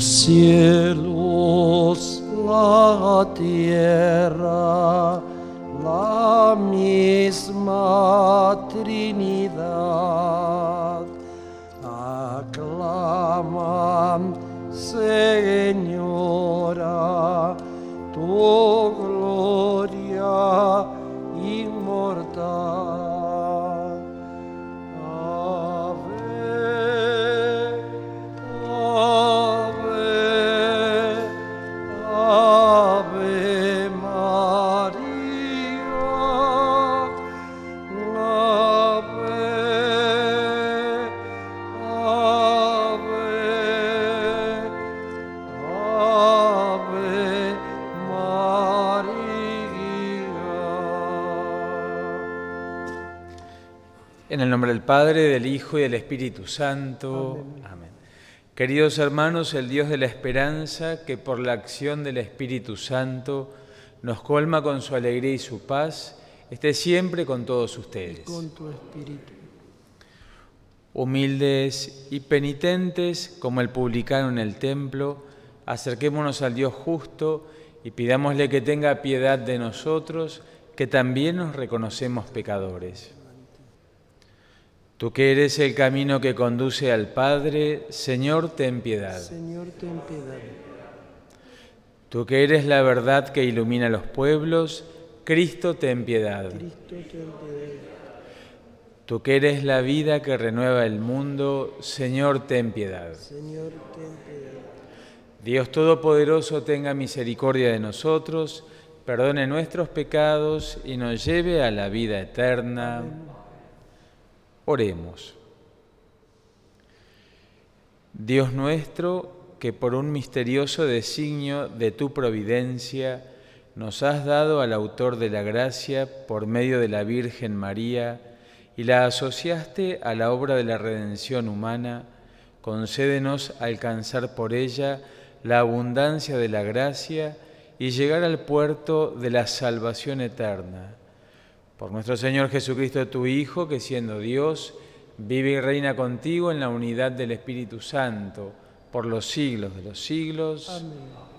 los cielos, la tierra, la misma Trinidad. Aclaman, Señora, tu ave María. En el nombre del Padre, del Hijo y del Espíritu Santo. Amén. Queridos hermanos, el Dios de la esperanza, que por la acción del Espíritu Santo nos colma con su alegría y su paz, esté siempre con todos ustedes. Con tu espíritu. Humildes y penitentes como el publicano en el templo, acerquémonos al Dios justo y pidámosle que tenga piedad de nosotros, que también nos reconocemos pecadores. Tú que eres el camino que conduce al Padre, Señor, ten piedad. Señor, ten piedad. Tú que eres la verdad que ilumina los pueblos, Cristo, ten piedad. Cristo, ten piedad. Tú que eres la vida que renueva el mundo, Señor, ten piedad. Señor, ten piedad. Dios Todopoderoso tenga misericordia de nosotros, perdone nuestros pecados y nos lleve a la vida eterna. Oremos. Dios nuestro, que por un misterioso designio de tu providencia nos has dado al autor de la gracia por medio de la Virgen María y la asociaste a la obra de la redención humana, concédenos alcanzar por ella la abundancia de la gracia y llegar al puerto de la salvación eterna. Por nuestro Señor Jesucristo, tu Hijo, que siendo Dios, vive y reina contigo en la unidad del Espíritu Santo, por los siglos de los siglos. Amén.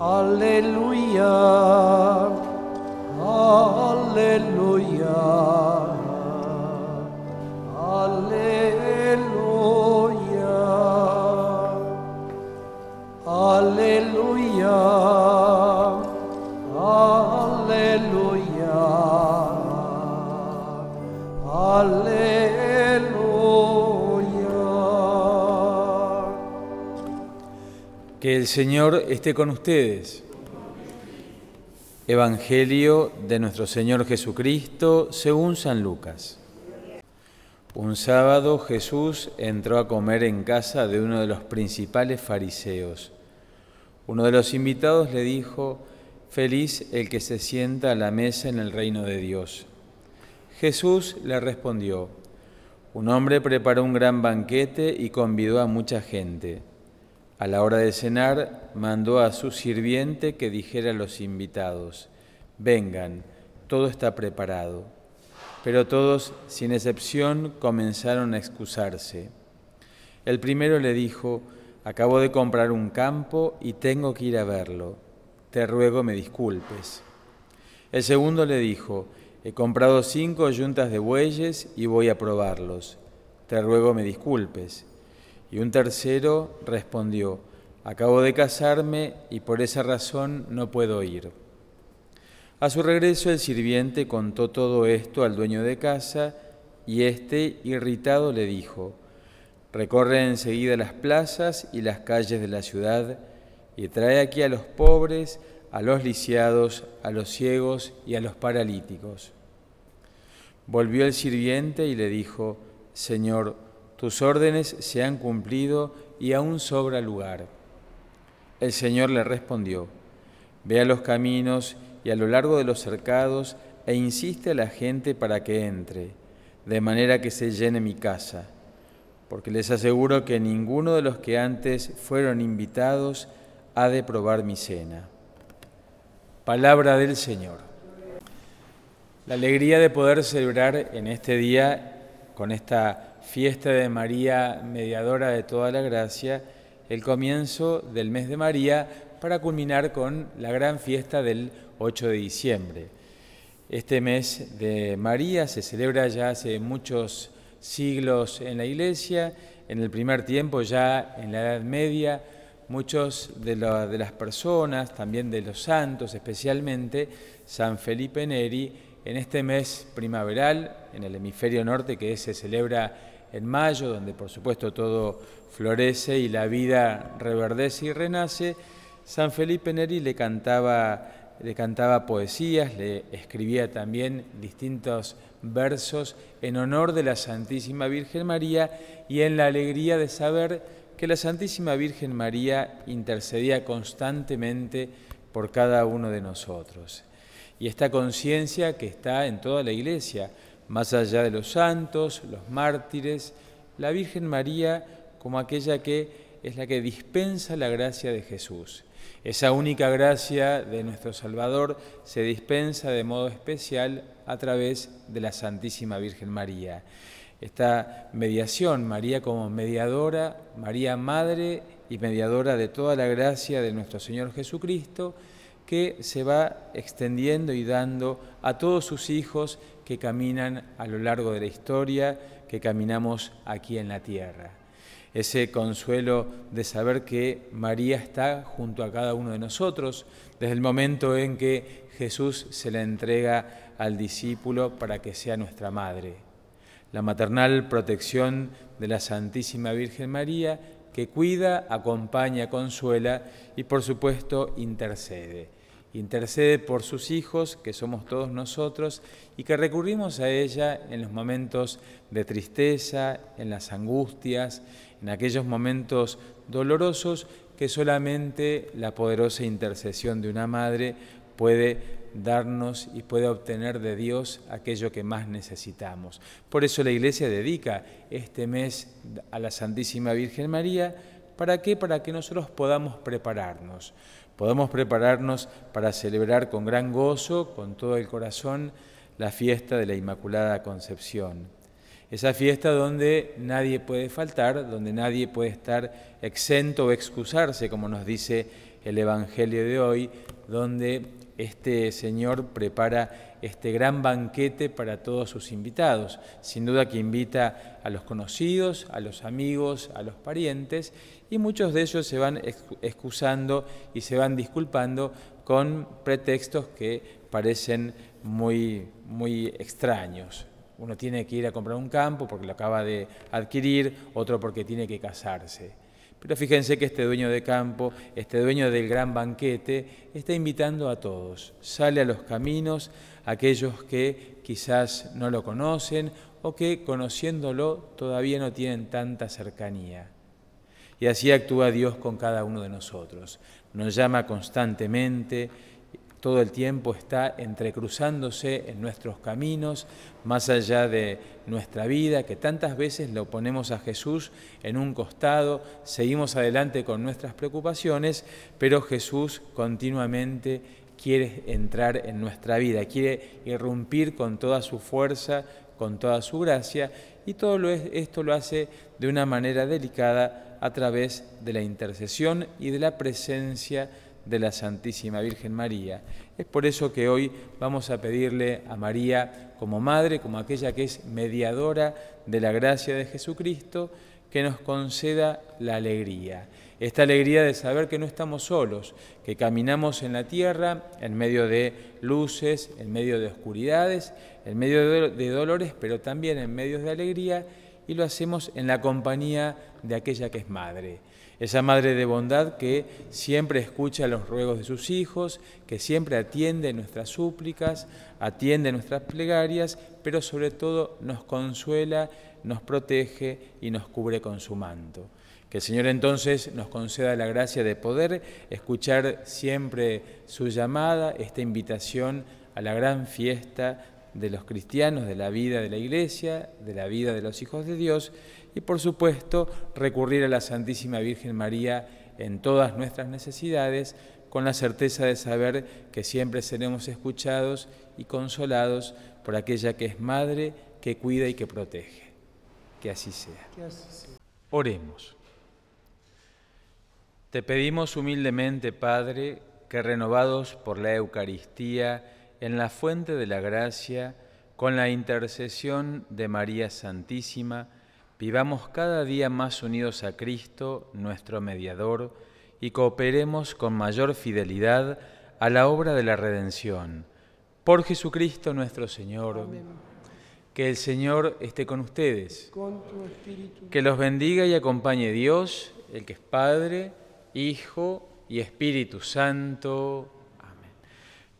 Aleluya, aleluya, aleluya, aleluya, aleluya. Que el Señor esté con ustedes. Evangelio de nuestro Señor Jesucristo según San Lucas. Un sábado Jesús entró a comer en casa de uno de los principales fariseos. Uno de los invitados le dijo, Feliz el que se sienta a la mesa en el reino de Dios. Jesús le respondió, Un hombre preparó un gran banquete y convidó a mucha gente. A la hora de cenar, mandó a su sirviente que dijera a los invitados, vengan, todo está preparado. Pero todos, sin excepción, comenzaron a excusarse. El primero le dijo, acabo de comprar un campo y tengo que ir a verlo. Te ruego me disculpes. El segundo le dijo, he comprado cinco yuntas de bueyes y voy a probarlos. Te ruego me disculpes. Y un tercero respondió, acabo de casarme y por esa razón no puedo ir. A su regreso el sirviente contó todo esto al dueño de casa y éste, irritado, le dijo, recorre enseguida las plazas y las calles de la ciudad y trae aquí a los pobres, a los lisiados, a los ciegos y a los paralíticos. Volvió el sirviente y le dijo, Señor, tus órdenes se han cumplido y aún sobra lugar. El Señor le respondió, Ve a los caminos y a lo largo de los cercados e insiste a la gente para que entre, de manera que se llene mi casa, porque les aseguro que ninguno de los que antes fueron invitados ha de probar mi cena. Palabra del Señor. La alegría de poder celebrar en este día con esta fiesta de María, mediadora de toda la gracia, el comienzo del mes de María para culminar con la gran fiesta del 8 de diciembre. Este mes de María se celebra ya hace muchos siglos en la Iglesia, en el primer tiempo ya en la Edad Media, muchos de, las personas, también de los santos especialmente, San Felipe Neri, en este mes primaveral, en el hemisferio norte que se celebra en mayo, donde por supuesto todo florece y la vida reverdece y renace, San Felipe Neri le cantaba, le cantaba poesías, le escribía también distintos versos en honor de la Santísima Virgen María y en la alegría de saber que la Santísima Virgen María intercedía constantemente por cada uno de nosotros y esta conciencia que está en toda la iglesia, más allá de los santos, los mártires, la Virgen María como aquella que es la que dispensa la gracia de Jesús. Esa única gracia de nuestro Salvador se dispensa de modo especial a través de la Santísima Virgen María. Esta mediación, María como mediadora, María Madre y mediadora de toda la gracia de nuestro Señor Jesucristo, que se va extendiendo y dando a todos sus hijos que caminan a lo largo de la historia, que caminamos aquí en la tierra. Ese consuelo de saber que María está junto a cada uno de nosotros desde el momento en que Jesús se la entrega al discípulo para que sea nuestra madre. La maternal protección de la Santísima Virgen María que cuida, acompaña, consuela y por supuesto intercede intercede por sus hijos, que somos todos nosotros, y que recurrimos a ella en los momentos de tristeza, en las angustias, en aquellos momentos dolorosos que solamente la poderosa intercesión de una madre puede darnos y puede obtener de Dios aquello que más necesitamos. Por eso la Iglesia dedica este mes a la Santísima Virgen María. ¿Para qué? Para que nosotros podamos prepararnos podamos prepararnos para celebrar con gran gozo, con todo el corazón, la fiesta de la Inmaculada Concepción. Esa fiesta donde nadie puede faltar, donde nadie puede estar exento o excusarse, como nos dice el Evangelio de hoy, donde este Señor prepara este gran banquete para todos sus invitados. Sin duda que invita a los conocidos, a los amigos, a los parientes, y muchos de ellos se van excusando y se van disculpando con pretextos que parecen muy, muy extraños. Uno tiene que ir a comprar un campo porque lo acaba de adquirir, otro porque tiene que casarse. Pero fíjense que este dueño de campo, este dueño del gran banquete, está invitando a todos. Sale a los caminos aquellos que quizás no lo conocen o que conociéndolo todavía no tienen tanta cercanía. Y así actúa Dios con cada uno de nosotros. Nos llama constantemente todo el tiempo está entrecruzándose en nuestros caminos, más allá de nuestra vida, que tantas veces lo ponemos a Jesús en un costado, seguimos adelante con nuestras preocupaciones, pero Jesús continuamente quiere entrar en nuestra vida, quiere irrumpir con toda su fuerza, con toda su gracia, y todo esto lo hace de una manera delicada a través de la intercesión y de la presencia de la Santísima Virgen María. Es por eso que hoy vamos a pedirle a María como madre, como aquella que es mediadora de la gracia de Jesucristo, que nos conceda la alegría. Esta alegría de saber que no estamos solos, que caminamos en la tierra en medio de luces, en medio de oscuridades, en medio de dolores, pero también en medio de alegría, y lo hacemos en la compañía de aquella que es madre esa madre de bondad que siempre escucha los ruegos de sus hijos, que siempre atiende nuestras súplicas, atiende nuestras plegarias, pero sobre todo nos consuela, nos protege y nos cubre con su manto. Que el Señor entonces nos conceda la gracia de poder escuchar siempre su llamada, esta invitación a la gran fiesta de los cristianos, de la vida de la Iglesia, de la vida de los hijos de Dios y por supuesto recurrir a la Santísima Virgen María en todas nuestras necesidades con la certeza de saber que siempre seremos escuchados y consolados por aquella que es madre, que cuida y que protege. Que así sea. Que así sea. Oremos. Te pedimos humildemente, Padre, que renovados por la Eucaristía en la fuente de la gracia, con la intercesión de María Santísima, vivamos cada día más unidos a Cristo, nuestro mediador, y cooperemos con mayor fidelidad a la obra de la redención. Por Jesucristo nuestro Señor. Amén. Que el Señor esté con ustedes. Con tu espíritu. Que los bendiga y acompañe Dios, el que es Padre, Hijo y Espíritu Santo.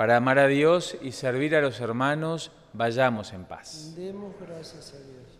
Para amar a Dios y servir a los hermanos, vayamos en paz. Demos gracias a Dios.